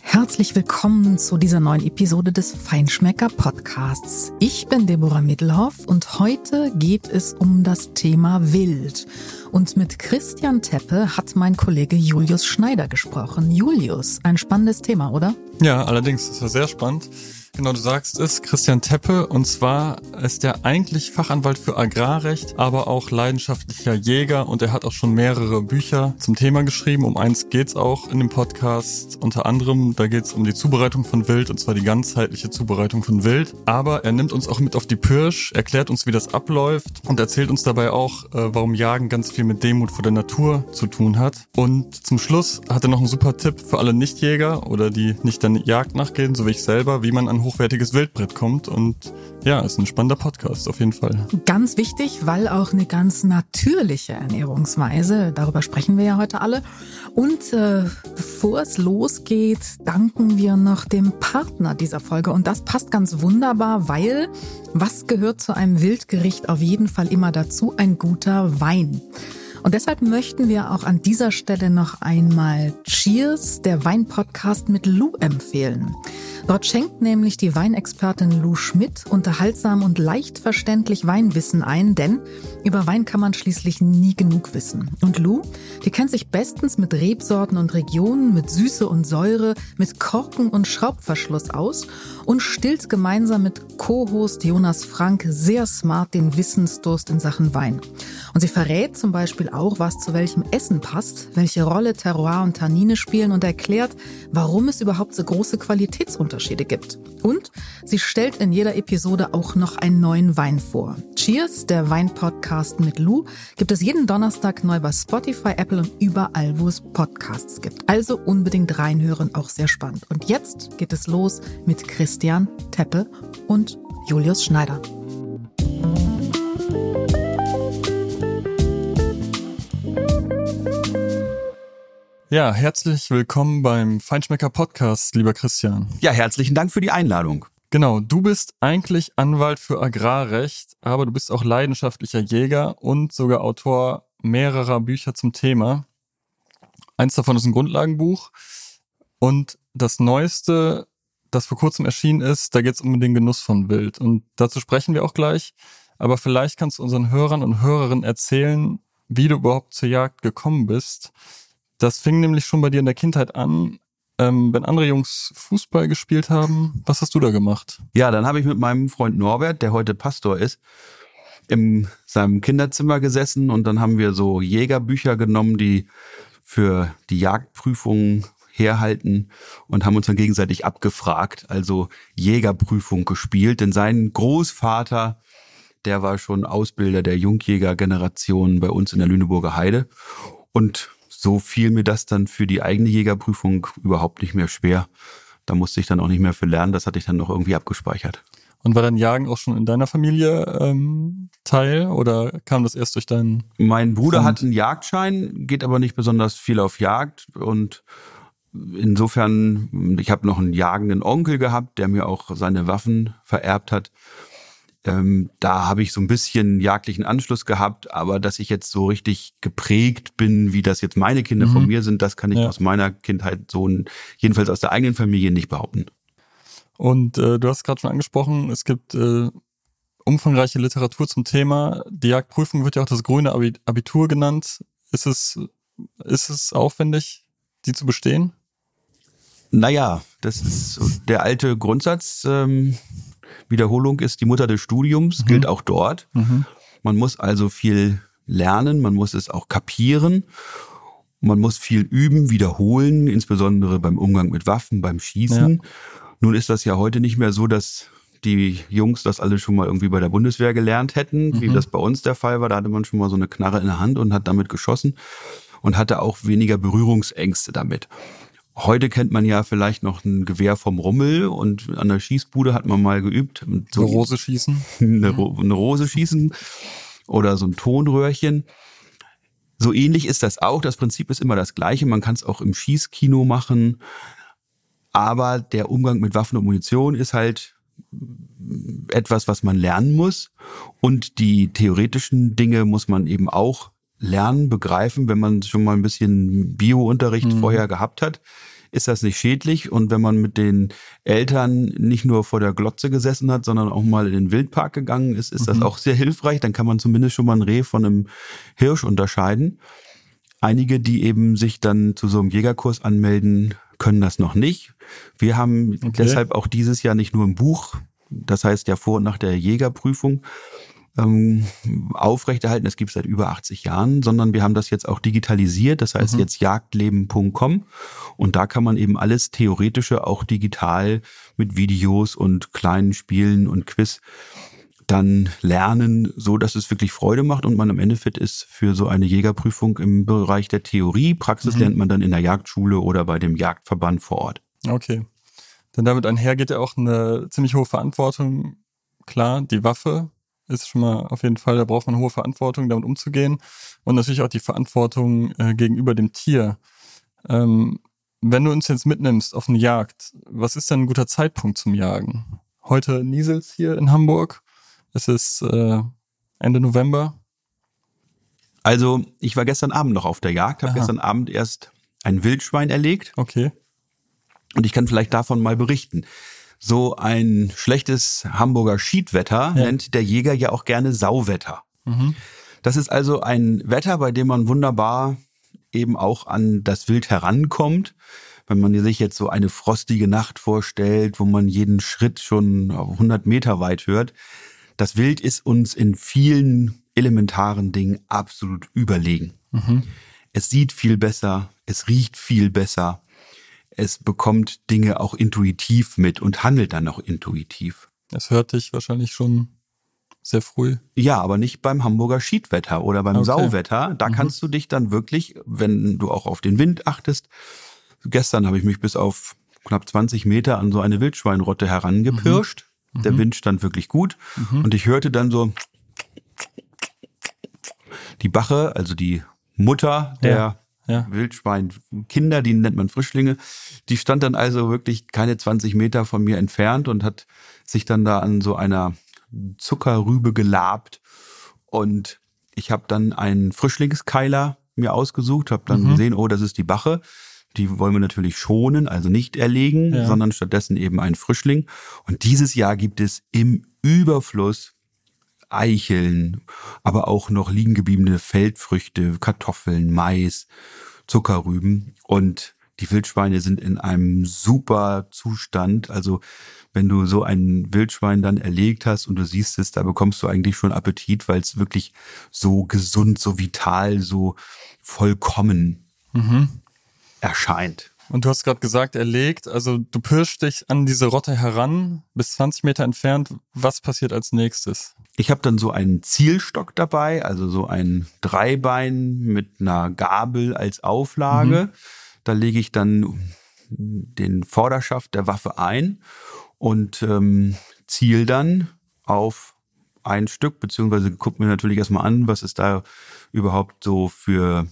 Herzlich willkommen zu dieser neuen Episode des Feinschmecker Podcasts. Ich bin Deborah Middelhoff und heute geht es um das Thema Wild. Und mit Christian Teppe hat mein Kollege Julius Schneider gesprochen. Julius, ein spannendes Thema, oder? Ja, allerdings, das war sehr spannend. Genau, du sagst es, Christian Teppe. Und zwar ist er eigentlich Fachanwalt für Agrarrecht, aber auch leidenschaftlicher Jäger. Und er hat auch schon mehrere Bücher zum Thema geschrieben. Um eins geht's auch in dem Podcast. Unter anderem, da geht's um die Zubereitung von Wild, und zwar die ganzheitliche Zubereitung von Wild. Aber er nimmt uns auch mit auf die Pirsch, erklärt uns, wie das abläuft und erzählt uns dabei auch, äh, warum Jagen ganz viel mit Demut vor der Natur zu tun hat. Und zum Schluss hat er noch einen super Tipp für alle Nichtjäger oder die nicht der Jagd nachgehen, so wie ich selber, wie man an hochwertiges Wildbrett kommt. Und ja, ist ein spannender Podcast auf jeden Fall. Ganz wichtig, weil auch eine ganz natürliche Ernährungsweise, darüber sprechen wir ja heute alle. Und äh, bevor es losgeht, danken wir noch dem Partner dieser Folge. Und das passt ganz wunderbar, weil was gehört zu einem Wildgericht auf jeden Fall immer dazu? Ein guter Wein. Und deshalb möchten wir auch an dieser Stelle noch einmal Cheers, der Weinpodcast mit Lou empfehlen. Dort schenkt nämlich die Weinexpertin Lou Schmidt unterhaltsam und leicht verständlich Weinwissen ein, denn über Wein kann man schließlich nie genug wissen. Und Lou, die kennt sich bestens mit Rebsorten und Regionen, mit Süße und Säure, mit Korken und Schraubverschluss aus und stillt gemeinsam mit Co-Host Jonas Frank sehr smart den Wissensdurst in Sachen Wein. Und sie verrät zum Beispiel auch, was zu welchem Essen passt, welche Rolle Terroir und Tannine spielen und erklärt, warum es überhaupt so große Qualitätsunterschiede gibt. Und sie stellt in jeder Episode auch noch einen neuen Wein vor. Cheers, der Weinpodcast mit Lou, gibt es jeden Donnerstag neu bei Spotify, Apple und überall, wo es Podcasts gibt. Also unbedingt reinhören, auch sehr spannend. Und jetzt geht es los mit Christian Teppe und Julius Schneider. Ja, herzlich willkommen beim Feinschmecker Podcast, lieber Christian. Ja, herzlichen Dank für die Einladung. Genau, du bist eigentlich Anwalt für Agrarrecht, aber du bist auch leidenschaftlicher Jäger und sogar Autor mehrerer Bücher zum Thema. Eins davon ist ein Grundlagenbuch und das neueste, das vor kurzem erschienen ist, da geht es um den Genuss von Wild und dazu sprechen wir auch gleich. Aber vielleicht kannst du unseren Hörern und Hörerinnen erzählen, wie du überhaupt zur Jagd gekommen bist das fing nämlich schon bei dir in der Kindheit an. Ähm, wenn andere Jungs Fußball gespielt haben, was hast du da gemacht? Ja, dann habe ich mit meinem Freund Norbert, der heute Pastor ist, in seinem Kinderzimmer gesessen und dann haben wir so Jägerbücher genommen, die für die Jagdprüfungen herhalten und haben uns dann gegenseitig abgefragt, also Jägerprüfung gespielt, denn sein Großvater, der war schon Ausbilder der Jungjägergeneration bei uns in der Lüneburger Heide und so fiel mir das dann für die eigene Jägerprüfung überhaupt nicht mehr schwer. Da musste ich dann auch nicht mehr für lernen, das hatte ich dann noch irgendwie abgespeichert. Und war dann Jagen auch schon in deiner Familie ähm, Teil oder kam das erst durch deinen? Mein Bruder Freund? hat einen Jagdschein, geht aber nicht besonders viel auf Jagd und insofern, ich habe noch einen jagenden Onkel gehabt, der mir auch seine Waffen vererbt hat. Ähm, da habe ich so ein bisschen jagdlichen Anschluss gehabt, aber dass ich jetzt so richtig geprägt bin, wie das jetzt meine Kinder mhm. von mir sind, das kann ich ja. aus meiner Kindheit so, jedenfalls aus der eigenen Familie nicht behaupten. Und äh, du hast gerade schon angesprochen, es gibt äh, umfangreiche Literatur zum Thema. Die Jagdprüfung wird ja auch das grüne Abitur genannt. Ist es, ist es aufwendig, die zu bestehen? Naja, das ist der alte Grundsatz. Ähm, Wiederholung ist die Mutter des Studiums, mhm. gilt auch dort. Mhm. Man muss also viel lernen, man muss es auch kapieren. Man muss viel üben, wiederholen, insbesondere beim Umgang mit Waffen, beim Schießen. Ja. Nun ist das ja heute nicht mehr so, dass die Jungs das alle schon mal irgendwie bei der Bundeswehr gelernt hätten, mhm. wie das bei uns der Fall war. Da hatte man schon mal so eine Knarre in der Hand und hat damit geschossen und hatte auch weniger Berührungsängste damit. Heute kennt man ja vielleicht noch ein Gewehr vom Rummel und an der Schießbude hat man mal geübt. So eine Rose schießen. Eine, Ro eine Rose schießen oder so ein Tonröhrchen. So ähnlich ist das auch. Das Prinzip ist immer das gleiche. Man kann es auch im Schießkino machen. Aber der Umgang mit Waffen und Munition ist halt etwas, was man lernen muss. Und die theoretischen Dinge muss man eben auch lernen, begreifen, wenn man schon mal ein bisschen Bio-Unterricht mhm. vorher gehabt hat, ist das nicht schädlich. Und wenn man mit den Eltern nicht nur vor der Glotze gesessen hat, sondern auch mal in den Wildpark gegangen ist, ist mhm. das auch sehr hilfreich. Dann kann man zumindest schon mal ein Reh von einem Hirsch unterscheiden. Einige, die eben sich dann zu so einem Jägerkurs anmelden, können das noch nicht. Wir haben okay. deshalb auch dieses Jahr nicht nur ein Buch, das heißt ja vor und nach der Jägerprüfung, ähm, aufrechterhalten. Das gibt es seit über 80 Jahren, sondern wir haben das jetzt auch digitalisiert. Das heißt mhm. jetzt jagdleben.com und da kann man eben alles Theoretische auch digital mit Videos und kleinen Spielen und Quiz dann lernen, so dass es wirklich Freude macht und man am Ende fit ist für so eine Jägerprüfung im Bereich der Theorie. Praxis mhm. lernt man dann in der Jagdschule oder bei dem Jagdverband vor Ort. Okay. Denn damit einher geht ja auch eine ziemlich hohe Verantwortung. Klar, die Waffe ist schon mal auf jeden Fall, da braucht man hohe Verantwortung, damit umzugehen. Und natürlich auch die Verantwortung äh, gegenüber dem Tier. Ähm, wenn du uns jetzt mitnimmst auf eine Jagd, was ist denn ein guter Zeitpunkt zum Jagen? Heute Niesels hier in Hamburg. Es ist äh, Ende November. Also, ich war gestern Abend noch auf der Jagd, habe gestern Abend erst ein Wildschwein erlegt. Okay. Und ich kann vielleicht davon mal berichten so ein schlechtes Hamburger Schiedwetter ja. nennt der Jäger ja auch gerne Sauwetter. Mhm. Das ist also ein Wetter, bei dem man wunderbar eben auch an das Wild herankommt. Wenn man sich jetzt so eine frostige Nacht vorstellt, wo man jeden Schritt schon 100 Meter weit hört. Das Wild ist uns in vielen elementaren Dingen absolut überlegen. Mhm. Es sieht viel besser, es riecht viel besser, es bekommt Dinge auch intuitiv mit und handelt dann auch intuitiv. Das hört dich wahrscheinlich schon sehr früh. Ja, aber nicht beim Hamburger Schiedwetter oder beim okay. Sauwetter. Da mhm. kannst du dich dann wirklich, wenn du auch auf den Wind achtest. Gestern habe ich mich bis auf knapp 20 Meter an so eine Wildschweinrotte herangepirscht. Mhm. Der Wind stand wirklich gut. Mhm. Und ich hörte dann so die Bache, also die Mutter der ja ja. Wildschwein, Kinder, die nennt man Frischlinge. Die stand dann also wirklich keine 20 Meter von mir entfernt und hat sich dann da an so einer Zuckerrübe gelabt. Und ich habe dann einen Frischlingskeiler mir ausgesucht, habe dann mhm. gesehen, oh, das ist die Bache. Die wollen wir natürlich schonen, also nicht erlegen, ja. sondern stattdessen eben einen Frischling. Und dieses Jahr gibt es im Überfluss Eicheln, aber auch noch liegen gebliebene Feldfrüchte, Kartoffeln, Mais, Zuckerrüben und die Wildschweine sind in einem super Zustand. Also wenn du so ein Wildschwein dann erlegt hast und du siehst es, da bekommst du eigentlich schon Appetit, weil es wirklich so gesund, so vital, so vollkommen mhm. erscheint. Und du hast gerade gesagt, er legt, also du pirschst dich an diese Rotte heran, bis 20 Meter entfernt. Was passiert als nächstes? Ich habe dann so einen Zielstock dabei, also so ein Dreibein mit einer Gabel als Auflage. Mhm. Da lege ich dann den Vorderschaft der Waffe ein und ähm, ziel dann auf ein Stück, beziehungsweise guckt mir natürlich erstmal an, was es da überhaupt so für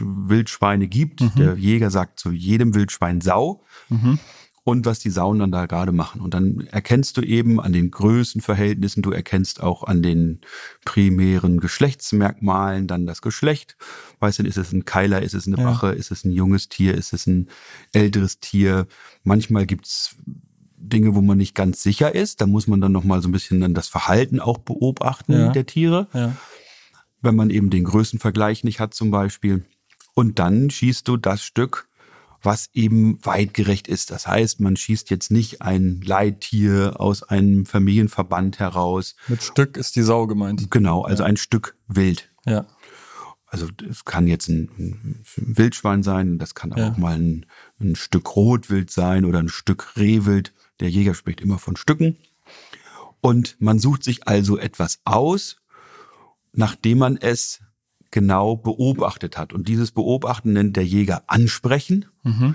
Wildschweine gibt. Mhm. Der Jäger sagt zu jedem Wildschwein Sau. Mhm und was die Sauen dann da gerade machen. Und dann erkennst du eben an den Größenverhältnissen, du erkennst auch an den primären Geschlechtsmerkmalen dann das Geschlecht. Weißt du, ist es ein Keiler, ist es eine ja. Wache, ist es ein junges Tier, ist es ein älteres Tier. Manchmal gibt's Dinge, wo man nicht ganz sicher ist. Da muss man dann nochmal so ein bisschen dann das Verhalten auch beobachten ja. der Tiere. Ja. Wenn man eben den Größenvergleich nicht hat zum Beispiel. Und dann schießt du das Stück was eben weitgerecht ist. Das heißt, man schießt jetzt nicht ein Leittier aus einem Familienverband heraus. Mit Stück ist die Sau gemeint. Genau, also ja. ein Stück Wild. Ja. Also es kann jetzt ein, Wildschwein sein, das kann ja. auch mal ein, ein Stück Rotwild sein oder ein Stück Rehwild. Der Jäger spricht immer von Stücken. Und man sucht sich also etwas aus, nachdem man es genau beobachtet hat. Und dieses Beobachten nennt der Jäger Ansprechen. Mhm.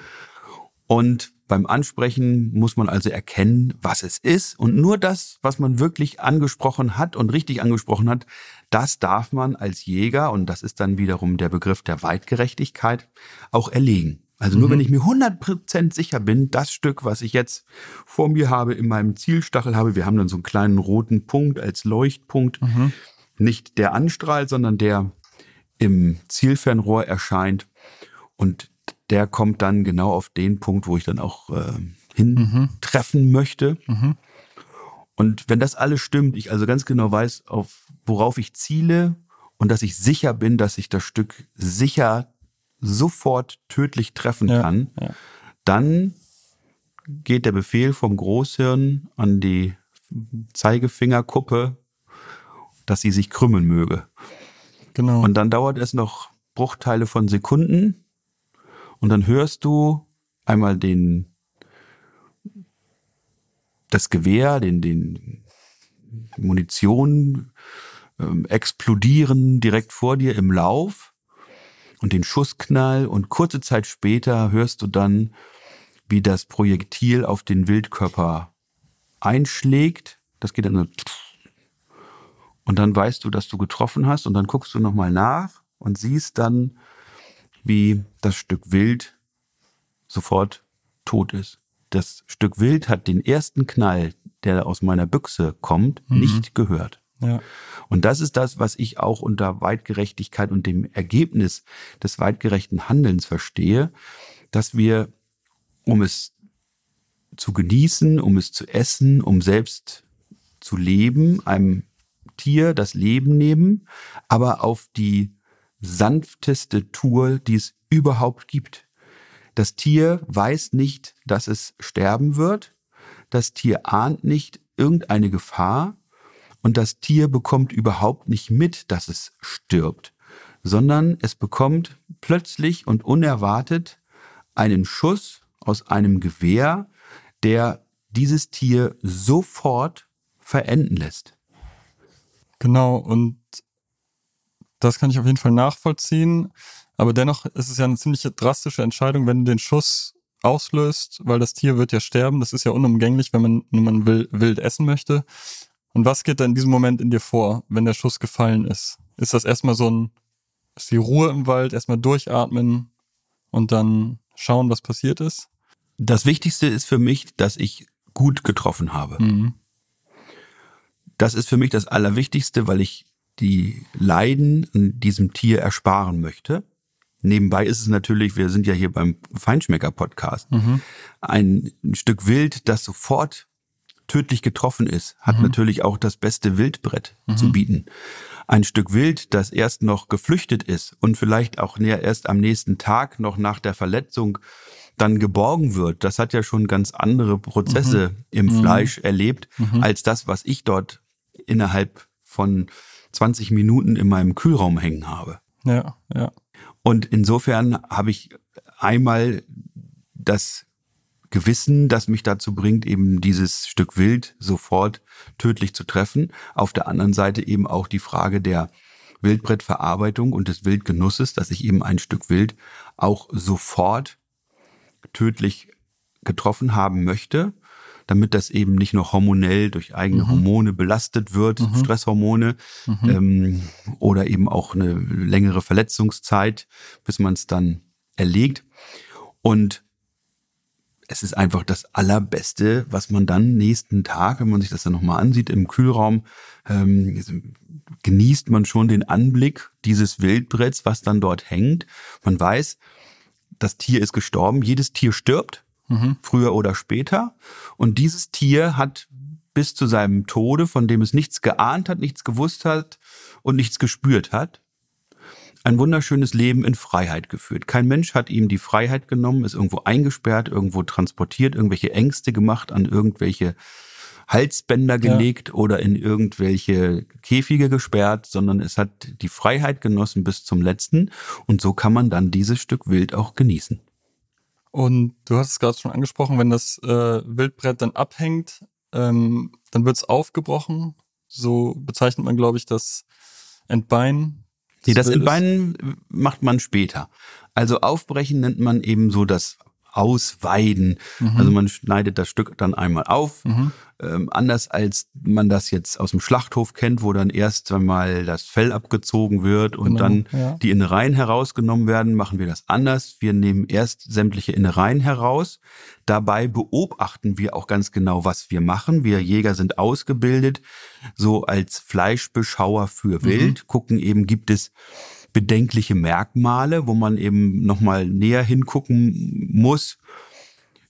Und beim Ansprechen muss man also erkennen, was es ist. Und nur das, was man wirklich angesprochen hat und richtig angesprochen hat, das darf man als Jäger, und das ist dann wiederum der Begriff der Weitgerechtigkeit, auch erlegen. Also nur mhm. wenn ich mir 100% sicher bin, das Stück, was ich jetzt vor mir habe, in meinem Zielstachel habe, wir haben dann so einen kleinen roten Punkt als Leuchtpunkt, mhm. nicht der anstrahlt, sondern der im Zielfernrohr erscheint und der kommt dann genau auf den Punkt, wo ich dann auch äh, hintreffen mhm. möchte. Mhm. Und wenn das alles stimmt, ich also ganz genau weiß, auf worauf ich ziele und dass ich sicher bin, dass ich das Stück sicher sofort tödlich treffen ja, kann, ja. dann geht der Befehl vom Großhirn an die Zeigefingerkuppe, dass sie sich krümmen möge. Genau. Und dann dauert es noch Bruchteile von Sekunden und dann hörst du einmal den das Gewehr, den den Munition ähm, explodieren direkt vor dir im Lauf und den Schussknall und kurze Zeit später hörst du dann, wie das Projektil auf den Wildkörper einschlägt. Das geht dann so und dann weißt du, dass du getroffen hast und dann guckst du nochmal nach und siehst dann, wie das Stück Wild sofort tot ist. Das Stück Wild hat den ersten Knall, der aus meiner Büchse kommt, mhm. nicht gehört. Ja. Und das ist das, was ich auch unter Weitgerechtigkeit und dem Ergebnis des weitgerechten Handelns verstehe, dass wir, um es zu genießen, um es zu essen, um selbst zu leben, einem Tier das Leben nehmen, aber auf die sanfteste Tour, die es überhaupt gibt. Das Tier weiß nicht, dass es sterben wird. Das Tier ahnt nicht irgendeine Gefahr. Und das Tier bekommt überhaupt nicht mit, dass es stirbt, sondern es bekommt plötzlich und unerwartet einen Schuss aus einem Gewehr, der dieses Tier sofort verenden lässt. Genau, und das kann ich auf jeden Fall nachvollziehen. Aber dennoch ist es ja eine ziemlich drastische Entscheidung, wenn du den Schuss auslöst, weil das Tier wird ja sterben. Das ist ja unumgänglich, wenn man, wenn man wild, wild essen möchte. Und was geht da in diesem Moment in dir vor, wenn der Schuss gefallen ist? Ist das erstmal so ein, ist die Ruhe im Wald, erstmal durchatmen und dann schauen, was passiert ist? Das Wichtigste ist für mich, dass ich gut getroffen habe. Mhm. Das ist für mich das Allerwichtigste, weil ich die Leiden an diesem Tier ersparen möchte. Nebenbei ist es natürlich, wir sind ja hier beim Feinschmecker-Podcast, mhm. ein Stück Wild, das sofort tödlich getroffen ist, hat mhm. natürlich auch das beste Wildbrett mhm. zu bieten. Ein Stück Wild, das erst noch geflüchtet ist und vielleicht auch erst am nächsten Tag noch nach der Verletzung dann geborgen wird, das hat ja schon ganz andere Prozesse mhm. im mhm. Fleisch erlebt, mhm. als das, was ich dort innerhalb von 20 Minuten in meinem Kühlraum hängen habe. Ja, ja. Und insofern habe ich einmal das Gewissen, das mich dazu bringt, eben dieses Stück Wild sofort tödlich zu treffen. Auf der anderen Seite eben auch die Frage der Wildbrettverarbeitung und des Wildgenusses, dass ich eben ein Stück Wild auch sofort tödlich getroffen haben möchte damit das eben nicht noch hormonell durch eigene mhm. Hormone belastet wird, mhm. Stresshormone mhm. ähm, oder eben auch eine längere Verletzungszeit, bis man es dann erlegt. Und es ist einfach das Allerbeste, was man dann nächsten Tag, wenn man sich das dann nochmal ansieht, im Kühlraum, ähm, genießt man schon den Anblick dieses Wildbretts, was dann dort hängt. Man weiß, das Tier ist gestorben. Jedes Tier stirbt mhm. früher oder später. Und dieses Tier hat bis zu seinem Tode, von dem es nichts geahnt hat, nichts gewusst hat und nichts gespürt hat, ein wunderschönes Leben in Freiheit geführt. Kein Mensch hat ihm die Freiheit genommen, ist irgendwo eingesperrt, irgendwo transportiert, irgendwelche Ängste gemacht, an irgendwelche Halsbänder gelegt ja. oder in irgendwelche Käfige gesperrt, sondern es hat die Freiheit genossen bis zum letzten und so kann man dann dieses Stück Wild auch genießen. Und du hast es gerade schon angesprochen, wenn das äh, Wildbrett dann abhängt, ähm, dann wird es aufgebrochen. So bezeichnet man, glaube ich, das Entbein. Nee, das Entbeinen macht man später. Also aufbrechen nennt man eben so das Ausweiden. Mhm. Also man schneidet das Stück dann einmal auf, mhm. Ähm, anders als man das jetzt aus dem Schlachthof kennt, wo dann erst einmal das Fell abgezogen wird und genau, dann ja. die Innereien herausgenommen werden, machen wir das anders. Wir nehmen erst sämtliche Innereien heraus. Dabei beobachten wir auch ganz genau, was wir machen. Wir Jäger sind ausgebildet, so als Fleischbeschauer für mhm. Wild, gucken eben, gibt es bedenkliche Merkmale, wo man eben nochmal näher hingucken muss.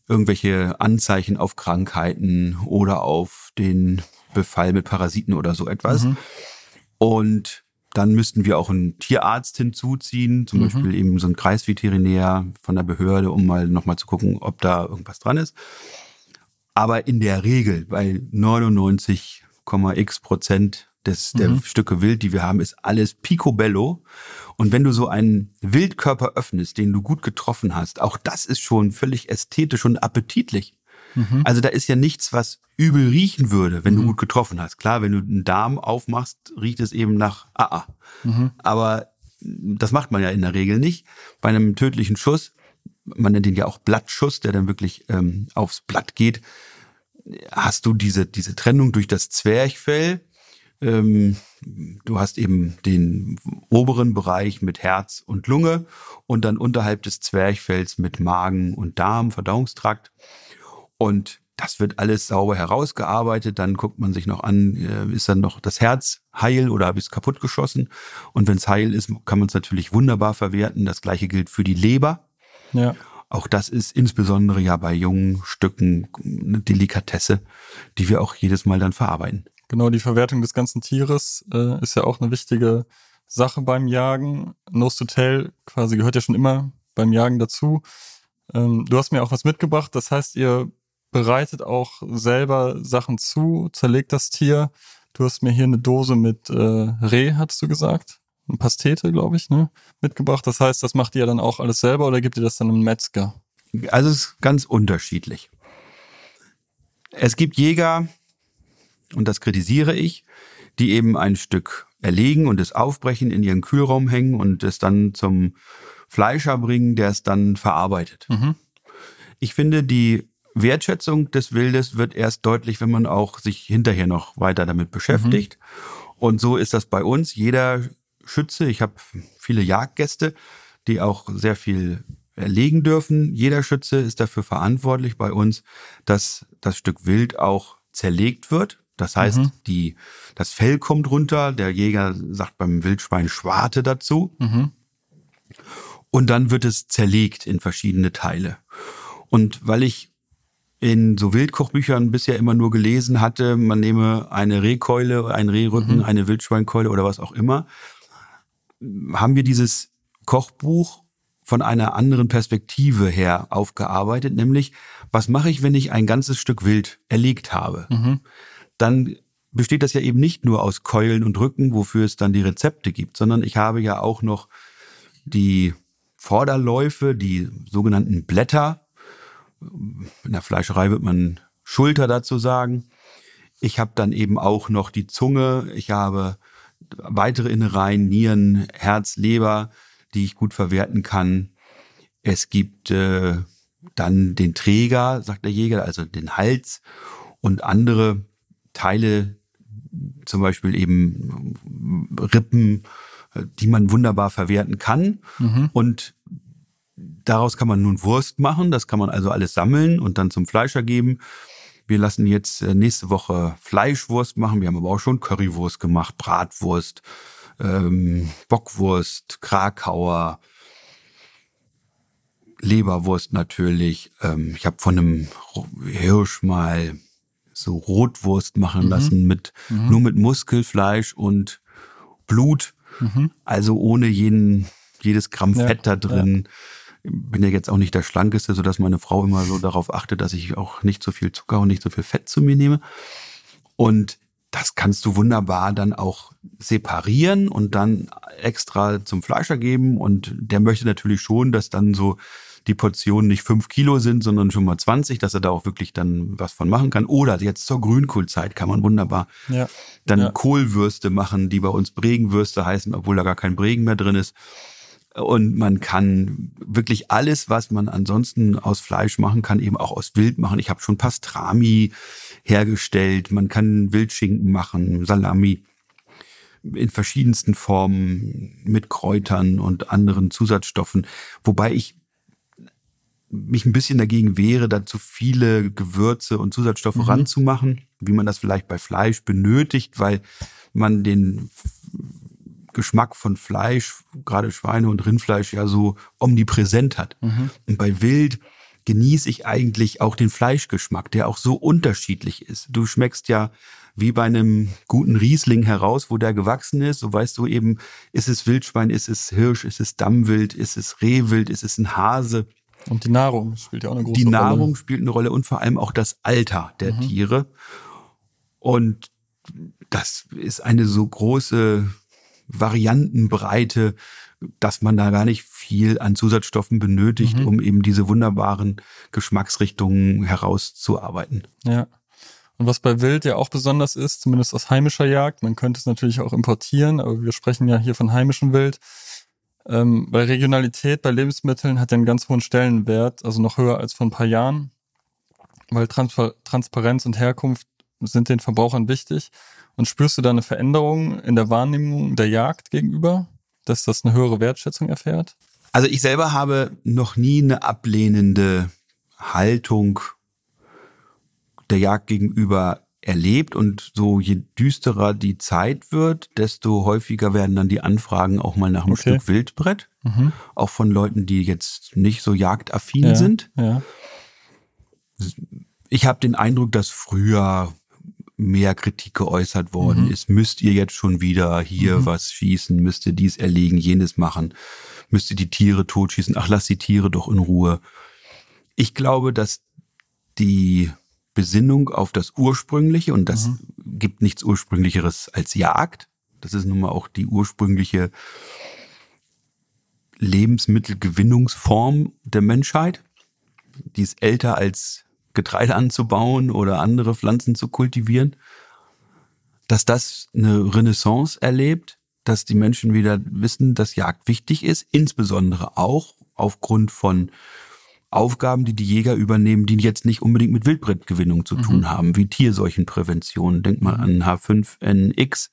Irgendwelche Anzeichen auf Krankheiten oder auf den Befall mit Parasiten oder so etwas. Mhm. Und dann müssten wir auch einen Tierarzt hinzuziehen, zum mhm. Beispiel eben so einen Kreisveterinär von der Behörde, um mal nochmal zu gucken, ob da irgendwas dran ist. Aber in der Regel bei 99,x Prozent des, der mhm. Stücke Wild, die wir haben, ist alles picobello. Und wenn du so einen Wildkörper öffnest, den du gut getroffen hast, auch das ist schon völlig ästhetisch und appetitlich. Mhm. Also da ist ja nichts, was übel riechen würde, wenn mhm. du gut getroffen hast. Klar, wenn du einen Darm aufmachst, riecht es eben nach AA. Mhm. Aber das macht man ja in der Regel nicht. Bei einem tödlichen Schuss, man nennt den ja auch Blattschuss, der dann wirklich ähm, aufs Blatt geht, hast du diese, diese Trennung durch das Zwerchfell. Ähm, du hast eben den oberen Bereich mit Herz und Lunge und dann unterhalb des Zwerchfells mit Magen und Darm, Verdauungstrakt. Und das wird alles sauber herausgearbeitet. Dann guckt man sich noch an, äh, ist dann noch das Herz heil oder habe ich es kaputt geschossen? Und wenn es heil ist, kann man es natürlich wunderbar verwerten. Das gleiche gilt für die Leber. Ja. Auch das ist insbesondere ja bei jungen Stücken eine Delikatesse, die wir auch jedes Mal dann verarbeiten. Genau, die Verwertung des ganzen Tieres äh, ist ja auch eine wichtige Sache beim Jagen. Nose to Tail quasi gehört ja schon immer beim Jagen dazu. Ähm, du hast mir auch was mitgebracht, das heißt, ihr bereitet auch selber Sachen zu, zerlegt das Tier. Du hast mir hier eine Dose mit äh, Reh, hattest du gesagt? Eine Pastete, glaube ich, ne? mitgebracht. Das heißt, das macht ihr dann auch alles selber oder gibt ihr das dann einem Metzger? Also es ist ganz unterschiedlich. Es gibt Jäger, und das kritisiere ich, die eben ein Stück erlegen und es aufbrechen, in ihren Kühlraum hängen und es dann zum Fleischer bringen, der es dann verarbeitet. Mhm. Ich finde, die Wertschätzung des Wildes wird erst deutlich, wenn man auch sich hinterher noch weiter damit beschäftigt. Mhm. Und so ist das bei uns. Jeder Schütze, ich habe viele Jagdgäste, die auch sehr viel erlegen dürfen. Jeder Schütze ist dafür verantwortlich bei uns, dass das Stück Wild auch zerlegt wird. Das heißt, mhm. die, das Fell kommt runter, der Jäger sagt beim Wildschwein Schwarte dazu. Mhm. Und dann wird es zerlegt in verschiedene Teile. Und weil ich in so Wildkochbüchern bisher immer nur gelesen hatte, man nehme eine Rehkeule, einen Rehrücken, mhm. eine Wildschweinkeule oder was auch immer, haben wir dieses Kochbuch von einer anderen Perspektive her aufgearbeitet, nämlich was mache ich, wenn ich ein ganzes Stück Wild erlegt habe? Mhm. Dann besteht das ja eben nicht nur aus Keulen und Rücken, wofür es dann die Rezepte gibt, sondern ich habe ja auch noch die Vorderläufe, die sogenannten Blätter, in der Fleischerei wird man Schulter dazu sagen. Ich habe dann eben auch noch die Zunge. Ich habe weitere Innereien, Nieren, Herz, Leber, die ich gut verwerten kann. Es gibt äh, dann den Träger, sagt der Jäger, also den Hals und andere Teile, zum Beispiel eben Rippen, die man wunderbar verwerten kann. Mhm. Und Daraus kann man nun Wurst machen. Das kann man also alles sammeln und dann zum Fleischer geben. Wir lassen jetzt äh, nächste Woche Fleischwurst machen. Wir haben aber auch schon Currywurst gemacht, Bratwurst, ähm, Bockwurst, Krakauer, Leberwurst natürlich. Ähm, ich habe von einem Hirsch mal so Rotwurst machen mhm. lassen mit mhm. nur mit Muskelfleisch und Blut. Mhm. Also ohne jeden, jedes Gramm ja, Fett da drin. Ja bin ja jetzt auch nicht der Schlankeste, sodass meine Frau immer so darauf achtet, dass ich auch nicht so viel Zucker und nicht so viel Fett zu mir nehme. Und das kannst du wunderbar dann auch separieren und dann extra zum Fleischer geben. Und der möchte natürlich schon, dass dann so die Portionen nicht fünf Kilo sind, sondern schon mal 20, dass er da auch wirklich dann was von machen kann. Oder jetzt zur Grünkohlzeit kann man wunderbar ja. dann ja. Kohlwürste machen, die bei uns Bregenwürste heißen, obwohl da gar kein Bregen mehr drin ist. Und man kann wirklich alles, was man ansonsten aus Fleisch machen kann, eben auch aus Wild machen. Ich habe schon Pastrami hergestellt. Man kann Wildschinken machen, Salami in verschiedensten Formen mit Kräutern und anderen Zusatzstoffen. Wobei ich mich ein bisschen dagegen wehre, da zu viele Gewürze und Zusatzstoffe mhm. ranzumachen, wie man das vielleicht bei Fleisch benötigt, weil man den Geschmack von Fleisch, gerade Schweine- und Rindfleisch, ja so omnipräsent hat. Mhm. Und bei Wild genieße ich eigentlich auch den Fleischgeschmack, der auch so unterschiedlich ist. Du schmeckst ja wie bei einem guten Riesling heraus, wo der gewachsen ist. So weißt du eben, ist es Wildschwein, ist es Hirsch, ist es Dammwild, ist es Rehwild, ist es ein Hase. Und die Nahrung spielt ja auch eine große Rolle. Die Nahrung Rolle. spielt eine Rolle und vor allem auch das Alter der mhm. Tiere. Und das ist eine so große Variantenbreite, dass man da gar nicht viel an Zusatzstoffen benötigt, mhm. um eben diese wunderbaren Geschmacksrichtungen herauszuarbeiten. Ja. Und was bei Wild ja auch besonders ist, zumindest aus heimischer Jagd, man könnte es natürlich auch importieren, aber wir sprechen ja hier von heimischem Wild, ähm, weil Regionalität bei Lebensmitteln hat einen ganz hohen Stellenwert, also noch höher als vor ein paar Jahren, weil Transpar Transparenz und Herkunft sind den Verbrauchern wichtig. Und spürst du da eine Veränderung in der Wahrnehmung der Jagd gegenüber, dass das eine höhere Wertschätzung erfährt? Also ich selber habe noch nie eine ablehnende Haltung der Jagd gegenüber erlebt und so je düsterer die Zeit wird, desto häufiger werden dann die Anfragen auch mal nach einem okay. Stück Wildbrett, mhm. auch von Leuten, die jetzt nicht so jagdaffin ja, sind. Ja. Ich habe den Eindruck, dass früher mehr Kritik geäußert worden mhm. ist. Müsst ihr jetzt schon wieder hier mhm. was schießen? Müsst ihr dies erlegen, jenes machen? Müsst ihr die Tiere totschießen? Ach, lass die Tiere doch in Ruhe. Ich glaube, dass die Besinnung auf das Ursprüngliche und das mhm. gibt nichts Ursprünglicheres als Jagd. Das ist nun mal auch die ursprüngliche Lebensmittelgewinnungsform der Menschheit. Die ist älter als Getreide anzubauen oder andere Pflanzen zu kultivieren, dass das eine Renaissance erlebt, dass die Menschen wieder wissen, dass Jagd wichtig ist, insbesondere auch aufgrund von Aufgaben, die die Jäger übernehmen, die jetzt nicht unbedingt mit Wildbrettgewinnung zu tun mhm. haben, wie Tierseuchenprävention. Denk mal an H5NX,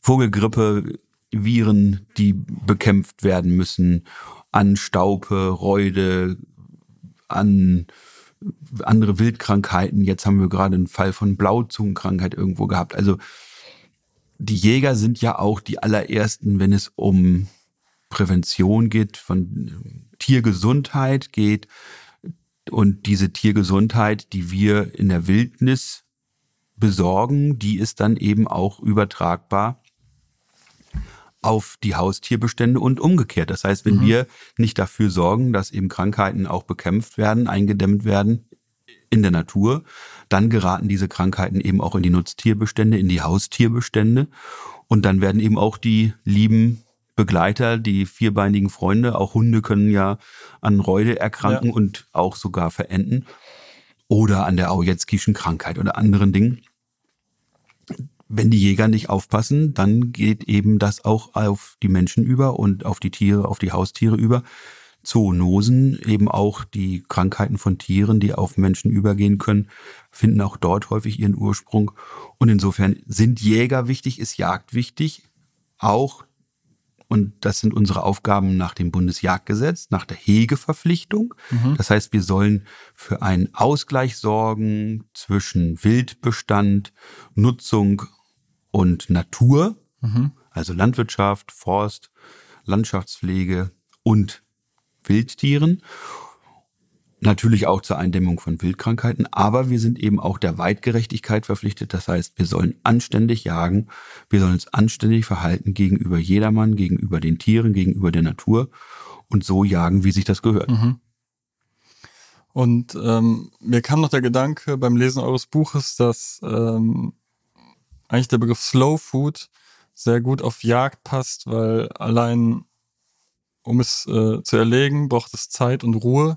Vogelgrippe, Viren, die bekämpft werden müssen, an Staupe, Räude, an andere Wildkrankheiten. Jetzt haben wir gerade einen Fall von Blauzungenkrankheit irgendwo gehabt. Also die Jäger sind ja auch die allerersten, wenn es um Prävention geht, von Tiergesundheit geht. Und diese Tiergesundheit, die wir in der Wildnis besorgen, die ist dann eben auch übertragbar auf die Haustierbestände und umgekehrt. Das heißt, wenn mhm. wir nicht dafür sorgen, dass eben Krankheiten auch bekämpft werden, eingedämmt werden in der Natur, dann geraten diese Krankheiten eben auch in die Nutztierbestände, in die Haustierbestände und dann werden eben auch die lieben Begleiter, die vierbeinigen Freunde, auch Hunde können ja an Reude erkranken ja. und auch sogar verenden oder an der Aujetzkischen Krankheit oder anderen Dingen wenn die Jäger nicht aufpassen, dann geht eben das auch auf die Menschen über und auf die Tiere, auf die Haustiere über. Zoonosen, eben auch die Krankheiten von Tieren, die auf Menschen übergehen können, finden auch dort häufig ihren Ursprung. Und insofern sind Jäger wichtig, ist Jagd wichtig, auch, und das sind unsere Aufgaben nach dem Bundesjagdgesetz, nach der Hegeverpflichtung. Mhm. Das heißt, wir sollen für einen Ausgleich sorgen zwischen Wildbestand, Nutzung und Natur, mhm. also Landwirtschaft, Forst, Landschaftspflege und Wildtieren. Natürlich auch zur Eindämmung von Wildkrankheiten, aber wir sind eben auch der Weitgerechtigkeit verpflichtet. Das heißt, wir sollen anständig jagen, wir sollen uns anständig verhalten gegenüber jedermann, gegenüber den Tieren, gegenüber der Natur und so jagen, wie sich das gehört. Mhm. Und ähm, mir kam noch der Gedanke beim Lesen eures Buches, dass ähm, eigentlich der Begriff Slow Food sehr gut auf Jagd passt, weil allein um es äh, zu erlegen, braucht es Zeit und Ruhe.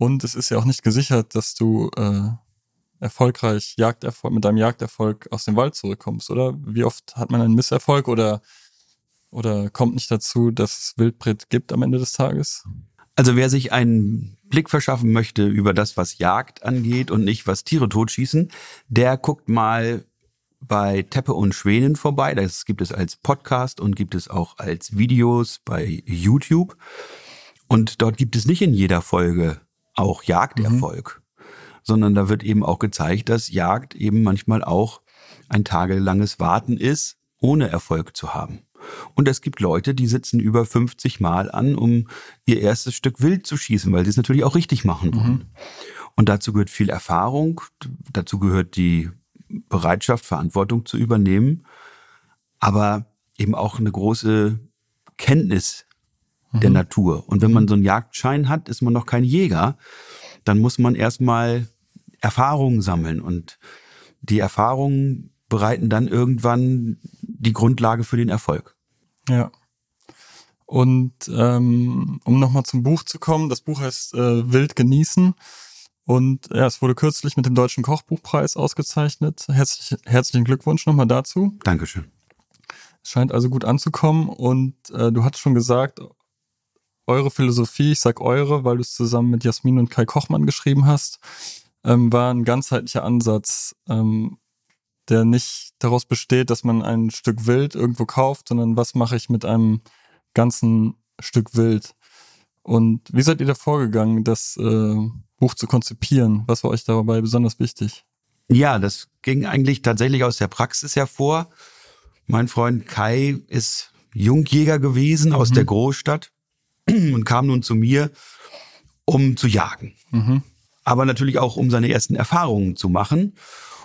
Und es ist ja auch nicht gesichert, dass du äh, erfolgreich Jagderfolg, mit deinem Jagderfolg aus dem Wald zurückkommst, oder? Wie oft hat man einen Misserfolg oder, oder kommt nicht dazu, dass es Wildbret gibt am Ende des Tages? Also wer sich einen Blick verschaffen möchte über das, was Jagd angeht und nicht was Tiere totschießen, der guckt mal bei Teppe und Schwänen vorbei. Das gibt es als Podcast und gibt es auch als Videos bei YouTube. Und dort gibt es nicht in jeder Folge auch Jagderfolg, mhm. sondern da wird eben auch gezeigt, dass Jagd eben manchmal auch ein tagelanges Warten ist, ohne Erfolg zu haben. Und es gibt Leute, die sitzen über 50 Mal an, um ihr erstes Stück Wild zu schießen, weil sie es natürlich auch richtig machen wollen. Mhm. Und dazu gehört viel Erfahrung, dazu gehört die Bereitschaft, Verantwortung zu übernehmen, aber eben auch eine große Kenntnis mhm. der Natur. Und wenn man so einen Jagdschein hat, ist man noch kein Jäger. Dann muss man erstmal Erfahrungen sammeln und die Erfahrungen bereiten dann irgendwann die Grundlage für den Erfolg. Ja. Und ähm, um nochmal zum Buch zu kommen, das Buch heißt äh, Wild genießen. Und ja, es wurde kürzlich mit dem Deutschen Kochbuchpreis ausgezeichnet. Herzlich, herzlichen Glückwunsch nochmal dazu. Dankeschön. Es scheint also gut anzukommen. Und äh, du hattest schon gesagt, eure Philosophie, ich sag eure, weil du es zusammen mit Jasmin und Kai Kochmann geschrieben hast, ähm, war ein ganzheitlicher Ansatz, ähm, der nicht daraus besteht, dass man ein Stück Wild irgendwo kauft, sondern was mache ich mit einem ganzen Stück Wild. Und wie seid ihr da vorgegangen, das äh, Buch zu konzipieren? Was war euch dabei besonders wichtig? Ja, das ging eigentlich tatsächlich aus der Praxis hervor. Mein Freund Kai ist Jungjäger gewesen aus mhm. der Großstadt und kam nun zu mir, um zu jagen. Mhm. Aber natürlich auch, um seine ersten Erfahrungen zu machen.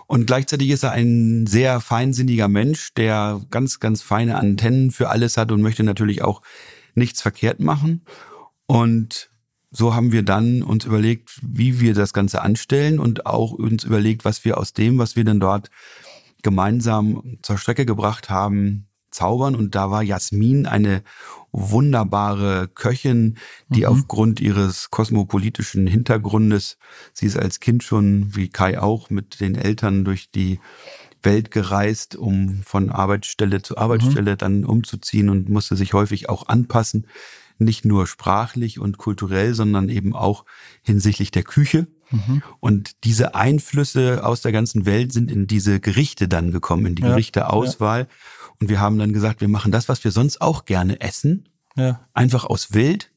Und gleichzeitig ist er ein sehr feinsinniger Mensch, der ganz, ganz feine Antennen für alles hat und möchte natürlich auch nichts verkehrt machen. Und so haben wir dann uns überlegt, wie wir das Ganze anstellen und auch uns überlegt, was wir aus dem, was wir dann dort gemeinsam zur Strecke gebracht haben, zaubern. Und da war Jasmin eine wunderbare Köchin, die mhm. aufgrund ihres kosmopolitischen Hintergrundes, sie ist als Kind schon, wie Kai auch, mit den Eltern durch die Welt gereist, um von Arbeitsstelle zu Arbeitsstelle mhm. dann umzuziehen und musste sich häufig auch anpassen, nicht nur sprachlich und kulturell, sondern eben auch hinsichtlich der Küche. Mhm. Und diese Einflüsse aus der ganzen Welt sind in diese Gerichte dann gekommen, in die ja, Gerichteauswahl. Ja. Und wir haben dann gesagt, wir machen das, was wir sonst auch gerne essen. Ja. Einfach aus Wild.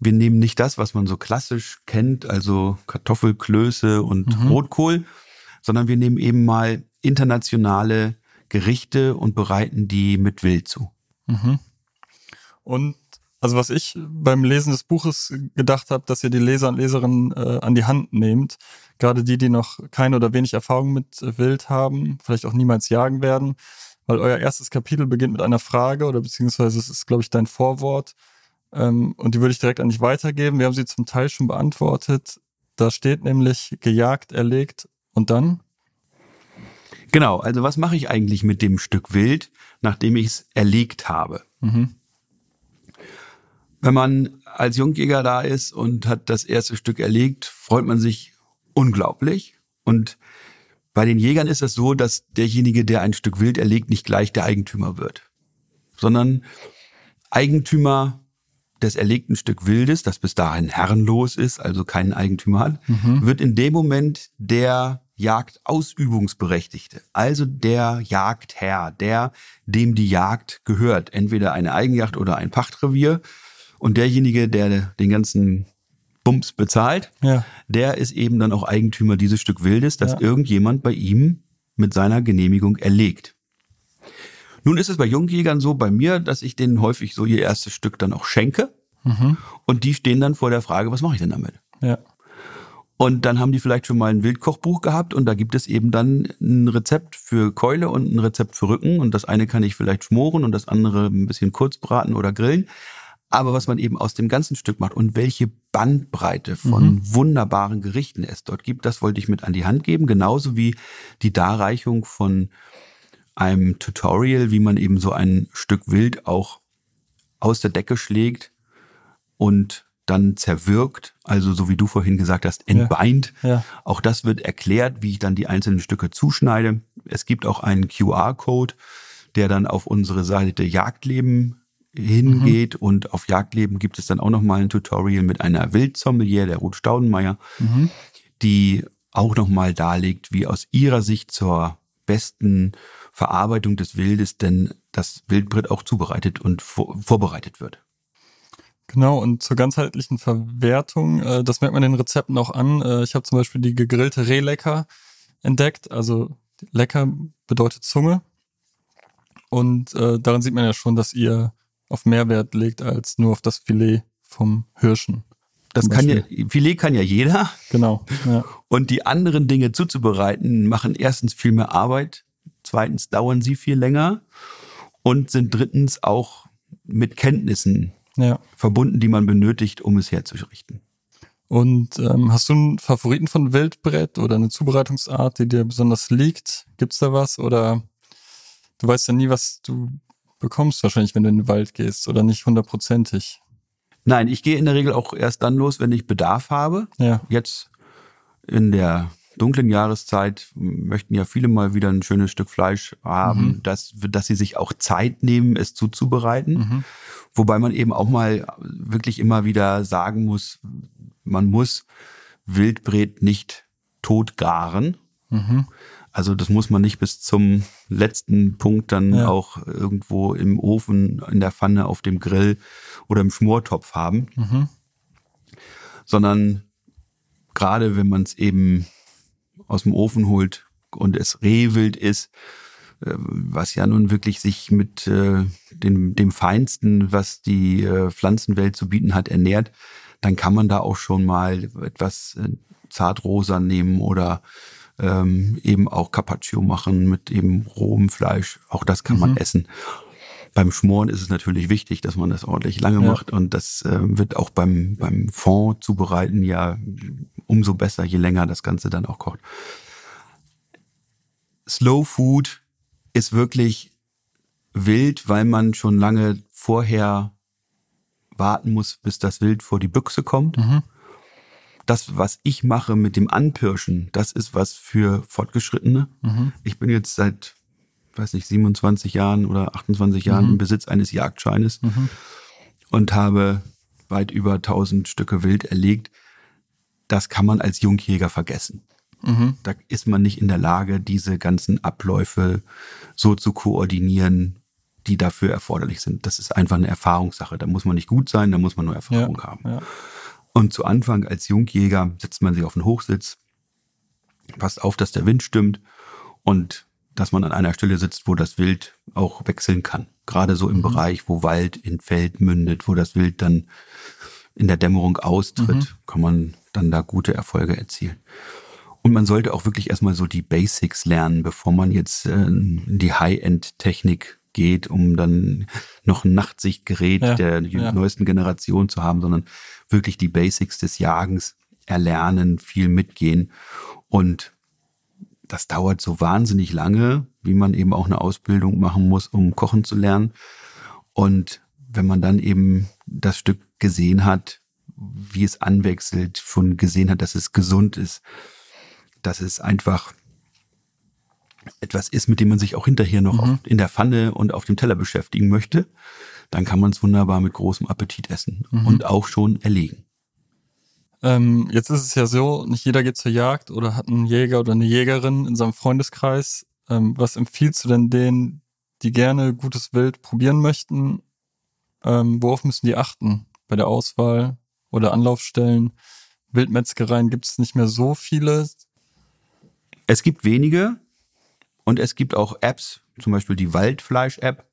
Wir nehmen nicht das, was man so klassisch kennt, also Kartoffelklöße und mhm. Rotkohl, sondern wir nehmen eben mal internationale Gerichte und bereiten die mit Wild zu. Mhm. Und also was ich beim Lesen des Buches gedacht habe, dass ihr die Leser und Leserinnen äh, an die Hand nehmt, gerade die, die noch keine oder wenig Erfahrung mit Wild haben, vielleicht auch niemals jagen werden, weil euer erstes Kapitel beginnt mit einer Frage oder beziehungsweise es ist, glaube ich, dein Vorwort. Ähm, und die würde ich direkt an dich weitergeben. Wir haben sie zum Teil schon beantwortet. Da steht nämlich gejagt, erlegt und dann? Genau, also was mache ich eigentlich mit dem Stück Wild, nachdem ich es erlegt habe? Mhm. Wenn man als Jungjäger da ist und hat das erste Stück erlegt, freut man sich unglaublich. Und bei den Jägern ist es so, dass derjenige, der ein Stück Wild erlegt, nicht gleich der Eigentümer wird, sondern Eigentümer des erlegten Stück Wildes, das bis dahin herrenlos ist, also keinen Eigentümer hat, mhm. wird in dem Moment der Jagdausübungsberechtigte, also der Jagdherr, der dem die Jagd gehört, entweder eine Eigenjagd oder ein Pachtrevier. Und derjenige, der den ganzen Bums bezahlt, ja. der ist eben dann auch Eigentümer dieses Stück Wildes, das ja. irgendjemand bei ihm mit seiner Genehmigung erlegt. Nun ist es bei Jungjägern so, bei mir, dass ich denen häufig so ihr erstes Stück dann auch schenke. Mhm. Und die stehen dann vor der Frage, was mache ich denn damit? Ja. Und dann haben die vielleicht schon mal ein Wildkochbuch gehabt und da gibt es eben dann ein Rezept für Keule und ein Rezept für Rücken und das eine kann ich vielleicht schmoren und das andere ein bisschen kurz braten oder grillen aber was man eben aus dem ganzen Stück macht und welche Bandbreite von mhm. wunderbaren Gerichten es dort gibt, das wollte ich mit an die Hand geben, genauso wie die Darreichung von einem Tutorial, wie man eben so ein Stück Wild auch aus der Decke schlägt und dann zerwirkt, also so wie du vorhin gesagt hast, entbeint. Ja, ja. Auch das wird erklärt, wie ich dann die einzelnen Stücke zuschneide. Es gibt auch einen QR-Code, der dann auf unsere Seite Jagdleben hingeht. Mhm. Und auf Jagdleben gibt es dann auch nochmal ein Tutorial mit einer Wildsommelier, der Ruth Staudenmeier, mhm. die auch nochmal darlegt, wie aus ihrer Sicht zur besten Verarbeitung des Wildes denn das Wildbrett auch zubereitet und vor, vorbereitet wird. Genau, und zur ganzheitlichen Verwertung, äh, das merkt man den Rezepten auch an. Äh, ich habe zum Beispiel die gegrillte Rehlecker entdeckt. Also lecker bedeutet Zunge. Und äh, daran sieht man ja schon, dass ihr auf mehr Wert legt als nur auf das Filet vom Hirschen. Das kann ja, Filet kann ja jeder. Genau. Ja. Und die anderen Dinge zuzubereiten, machen erstens viel mehr Arbeit, zweitens dauern sie viel länger und sind drittens auch mit Kenntnissen ja. verbunden, die man benötigt, um es herzurichten. Und ähm, hast du einen Favoriten von Wildbrett oder eine Zubereitungsart, die dir besonders liegt? Gibt's da was? Oder du weißt ja nie, was du bekommst wahrscheinlich, wenn du in den Wald gehst oder nicht hundertprozentig. Nein, ich gehe in der Regel auch erst dann los, wenn ich Bedarf habe. Ja. Jetzt in der dunklen Jahreszeit möchten ja viele mal wieder ein schönes Stück Fleisch haben, mhm. dass, dass sie sich auch Zeit nehmen, es zuzubereiten. Mhm. Wobei man eben auch mal wirklich immer wieder sagen muss, man muss Wildbret nicht totgaren. Mhm. Also das muss man nicht bis zum letzten Punkt dann ja. auch irgendwo im Ofen, in der Pfanne, auf dem Grill oder im Schmortopf haben. Mhm. Sondern gerade wenn man es eben aus dem Ofen holt und es Rehwild ist, äh, was ja nun wirklich sich mit äh, dem, dem Feinsten, was die äh, Pflanzenwelt zu bieten hat, ernährt, dann kann man da auch schon mal etwas äh, Zartrosa nehmen oder ähm, eben auch Carpaccio machen mit eben rohem Fleisch. Auch das kann mhm. man essen. Beim Schmoren ist es natürlich wichtig, dass man das ordentlich lange ja. macht und das äh, wird auch beim, beim Fond zubereiten ja umso besser, je länger das Ganze dann auch kocht. Slow Food ist wirklich wild, weil man schon lange vorher warten muss, bis das Wild vor die Büchse kommt. Mhm. Das, was ich mache mit dem Anpirschen, das ist was für Fortgeschrittene. Mhm. Ich bin jetzt seit, weiß nicht, 27 Jahren oder 28 Jahren mhm. im Besitz eines Jagdscheines mhm. und habe weit über 1000 Stücke Wild erlegt. Das kann man als Jungjäger vergessen. Mhm. Da ist man nicht in der Lage, diese ganzen Abläufe so zu koordinieren, die dafür erforderlich sind. Das ist einfach eine Erfahrungssache. Da muss man nicht gut sein, da muss man nur Erfahrung ja, haben. Ja. Und zu Anfang als Jungjäger setzt man sich auf den Hochsitz, passt auf, dass der Wind stimmt und dass man an einer Stelle sitzt, wo das Wild auch wechseln kann. Gerade so im mhm. Bereich, wo Wald in Feld mündet, wo das Wild dann in der Dämmerung austritt, mhm. kann man dann da gute Erfolge erzielen. Und man sollte auch wirklich erstmal so die Basics lernen, bevor man jetzt äh, die High-End-Technik geht, um dann noch ein Nachtsichtgerät ja, der ja. neuesten Generation zu haben, sondern wirklich die Basics des Jagens erlernen, viel mitgehen. Und das dauert so wahnsinnig lange, wie man eben auch eine Ausbildung machen muss, um kochen zu lernen. Und wenn man dann eben das Stück gesehen hat, wie es anwechselt, schon gesehen hat, dass es gesund ist, dass es einfach etwas ist, mit dem man sich auch hinterher noch mhm. in der Pfanne und auf dem Teller beschäftigen möchte, dann kann man es wunderbar mit großem Appetit essen mhm. und auch schon erlegen. Ähm, jetzt ist es ja so, nicht jeder geht zur Jagd oder hat einen Jäger oder eine Jägerin in seinem Freundeskreis. Ähm, was empfiehlst du denn denen, die gerne gutes Wild probieren möchten? Ähm, worauf müssen die achten bei der Auswahl oder Anlaufstellen? Wildmetzgereien gibt es nicht mehr so viele. Es gibt wenige, und es gibt auch Apps, zum Beispiel die Waldfleisch-App,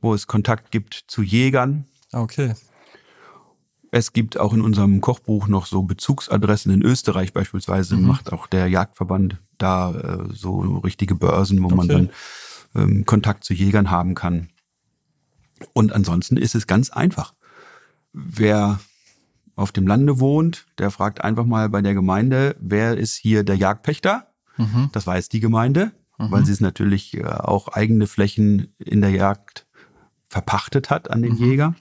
wo es Kontakt gibt zu Jägern. Okay. Es gibt auch in unserem Kochbuch noch so Bezugsadressen in Österreich beispielsweise, mhm. macht auch der Jagdverband da äh, so richtige Börsen, wo okay. man dann ähm, Kontakt zu Jägern haben kann. Und ansonsten ist es ganz einfach. Wer auf dem Lande wohnt, der fragt einfach mal bei der Gemeinde, wer ist hier der Jagdpächter? Mhm. Das weiß die Gemeinde mhm. weil sie es natürlich äh, auch eigene Flächen in der Jagd verpachtet hat an den mhm. Jäger.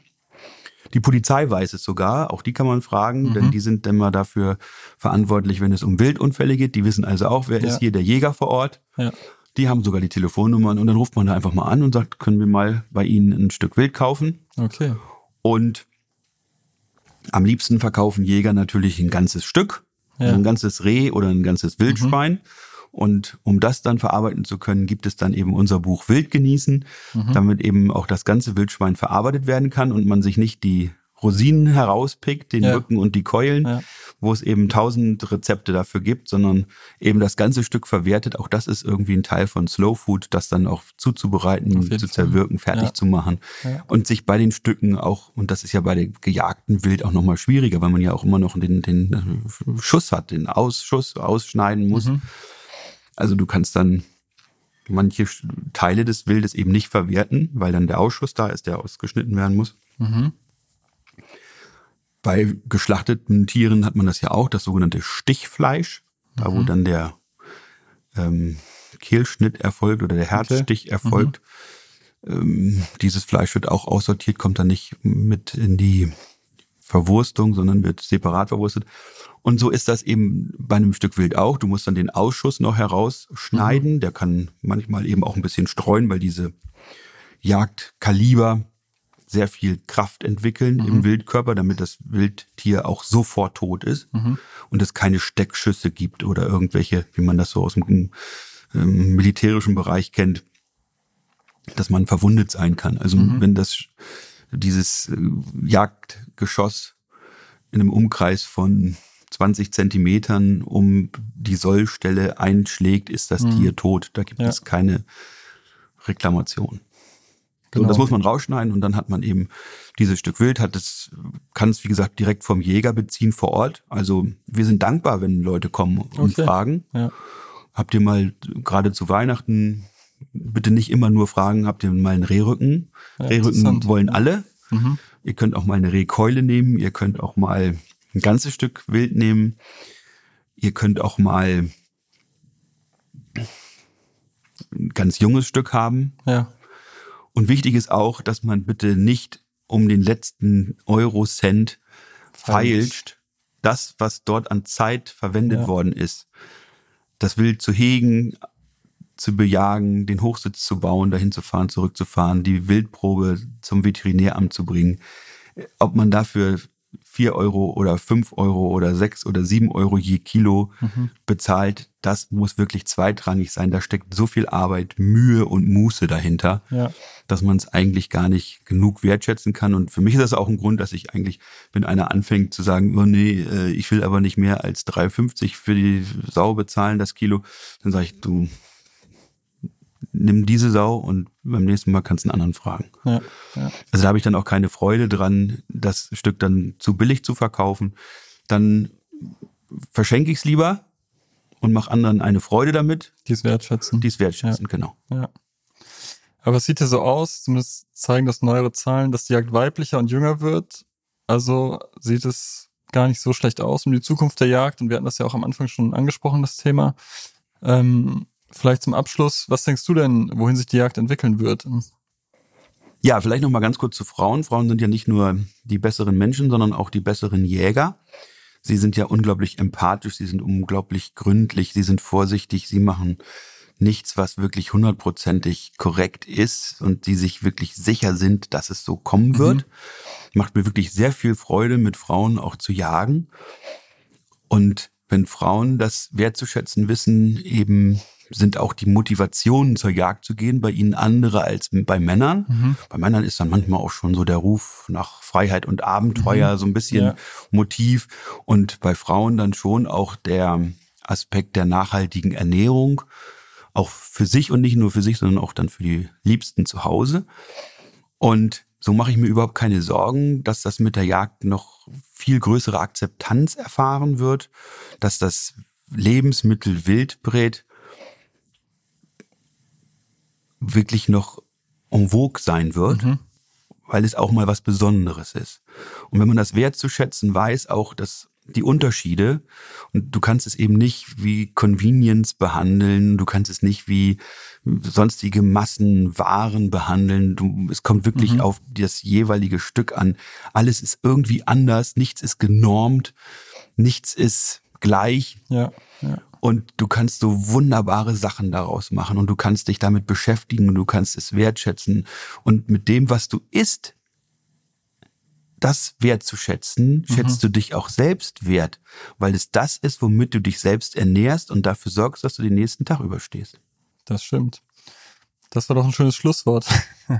Die Polizei weiß es sogar, auch die kann man fragen, mhm. denn die sind immer dafür verantwortlich, wenn es um Wildunfälle geht. Die wissen also auch, wer ja. ist hier der Jäger vor Ort. Ja. Die haben sogar die Telefonnummern und dann ruft man da einfach mal an und sagt, können wir mal bei Ihnen ein Stück Wild kaufen? Okay. Und am liebsten verkaufen Jäger natürlich ein ganzes Stück, ja. ein ganzes Reh oder ein ganzes Wildschwein. Mhm. Und um das dann verarbeiten zu können, gibt es dann eben unser Buch Wild genießen, mhm. damit eben auch das ganze Wildschwein verarbeitet werden kann und man sich nicht die Rosinen herauspickt, den Ja. Rücken und die Keulen, Ja. wo es eben tausend Rezepte dafür gibt, sondern eben das ganze Stück verwertet. Auch das ist irgendwie ein Teil von Slow Food, das dann auch zuzubereiten, zu Fall. zerwirken, fertig Ja. zu machen. Und sich bei den Stücken auch, und das ist ja bei dem gejagten Wild auch nochmal schwieriger, weil man ja auch immer noch den, den Schuss hat, den Ausschuss ausschneiden muss. Mhm. Also du kannst dann manche Teile des Wildes eben nicht verwerten, weil dann der Ausschuss da ist, der ausgeschnitten werden muss. Mhm. Bei geschlachteten Tieren hat man das ja auch, das sogenannte Stichfleisch, da wo dann der ähm, Kehlschnitt erfolgt oder der Herzstich erfolgt. Ähm, dieses Fleisch wird auch aussortiert, kommt dann nicht mit in die Verwurstung, sondern wird separat verwurstet. Und so ist das eben bei einem Stück Wild auch. Du musst dann den Ausschuss noch herausschneiden. Der kann manchmal eben auch ein bisschen streuen, weil diese Jagdkaliber sehr viel Kraft entwickeln im Wildkörper, damit das Wildtier auch sofort tot ist und es keine Steckschüsse gibt oder irgendwelche, wie man das so aus dem ähm, militärischen Bereich kennt, dass man verwundet sein kann. Also wenn das dieses äh, Jagdgeschoss in einem Umkreis von 20 Zentimetern um die Sollstelle einschlägt, ist das Tier tot. Da gibt Ja. es keine Reklamation. Genau. das muss man rausschneiden und dann hat man eben dieses Stück Wild, hat es, kann es wie gesagt direkt vom Jäger beziehen vor Ort. Also wir sind dankbar, wenn Leute kommen und Okay. fragen. Ja. Habt ihr mal gerade zu Weihnachten bitte nicht immer nur fragen, habt ihr mal einen Rehrücken? Ja, Rehrücken wollen alle. Mhm. Ihr könnt auch mal eine Rehkeule nehmen, ihr könnt auch mal ein ganzes Stück Wild nehmen. Ihr könnt auch mal ein ganz junges Stück haben. Ja. Und wichtig ist auch, dass man bitte nicht um den letzten Euro-Cent feilscht, das, was dort an Zeit verwendet Ja. worden ist, das Wild zu hegen, zu bejagen, den Hochsitz zu bauen, dahin zu fahren, zurückzufahren, die Wildprobe zum Veterinäramt zu bringen. Ob man dafür vier Euro oder fünf Euro oder sechs oder sieben Euro je Kilo bezahlt, das muss wirklich zweitrangig sein. Da steckt so viel Arbeit, Mühe und Muße dahinter, Ja. dass man es eigentlich gar nicht genug wertschätzen kann. Und für mich ist das auch ein Grund, dass ich eigentlich, wenn einer anfängt zu sagen, oh nee, äh, ich will aber nicht mehr als 3,50 für die Sau bezahlen, das Kilo, dann sage ich, du nimm diese Sau und beim nächsten Mal kannst du einen anderen fragen. Ja. Ja. Also da habe ich dann auch keine Freude dran, das Stück dann zu billig zu verkaufen. Dann verschenke ich es lieber und mache anderen eine Freude damit, Die es wertschätzen. die es wertschätzen, genau. Ja. Aber es sieht ja so aus, zumindest zeigen das neuere Zahlen, dass die Jagd weiblicher und jünger wird. Also sieht es gar nicht so schlecht aus um die Zukunft der Jagd. Und wir hatten das ja auch am Anfang schon angesprochen, das Thema. Ähm, vielleicht zum Abschluss, was denkst du denn, wohin sich die Jagd entwickeln wird? Ja, vielleicht noch mal ganz kurz zu Frauen. Frauen sind ja nicht nur die besseren Menschen, sondern auch die besseren Jäger. Sie sind ja unglaublich empathisch, sie sind unglaublich gründlich, sie sind vorsichtig, sie machen nichts, was wirklich hundertprozentig korrekt ist und die sich wirklich sicher sind, dass es so kommen wird. Macht mir wirklich sehr viel Freude, mit Frauen auch zu jagen. Und wenn Frauen das wertzuschätzen wissen, eben sind auch die Motivationen zur Jagd zu gehen bei ihnen andere als bei Männern. Bei Männern ist dann manchmal auch schon so der Ruf nach Freiheit und Abenteuer so ein bisschen Ja. Motiv und bei Frauen dann schon auch der Aspekt der nachhaltigen Ernährung, auch für sich und nicht nur für sich, sondern auch dann für die Liebsten zu Hause. Und so mache ich mir überhaupt keine Sorgen, dass das mit der Jagd noch viel größere Akzeptanz erfahren wird, dass das Lebensmittel Wildbret wirklich noch en vogue sein wird, weil es auch mal was Besonderes ist. Und wenn man das wertzuschätzen weiß, auch dass die Unterschiede, und du kannst es eben nicht wie Convenience behandeln, du kannst es nicht wie sonstige Massenwaren behandeln, du, es kommt wirklich auf das jeweilige Stück an. Alles ist irgendwie anders, nichts ist genormt, nichts ist gleich, Ja, ja. und du kannst so wunderbare Sachen daraus machen. Und du kannst dich damit beschäftigen. Und du kannst es wertschätzen. Und mit dem, was du isst, das wertzuschätzen, schätzt du dich auch selbst wert, weil es das ist, womit du dich selbst ernährst und dafür sorgst, dass du den nächsten Tag überstehst. Das stimmt. Das war doch ein schönes Schlusswort.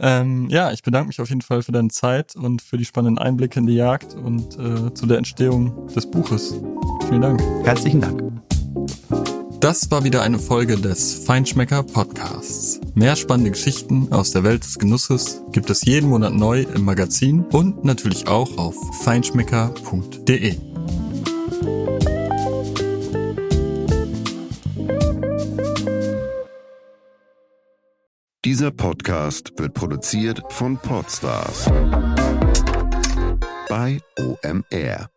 Ähm, ja, ich bedanke mich auf jeden Fall für deine Zeit und für die spannenden Einblicke in die Jagd und äh, zu der Entstehung des Buches. Vielen Dank. Herzlichen Dank. Das war wieder eine Folge des Feinschmecker Podcasts. Mehr spannende Geschichten aus der Welt des Genusses gibt es jeden Monat neu im Magazin und natürlich auch auf feinschmecker.de. Dieser Podcast wird produziert von Podstars bei OMR.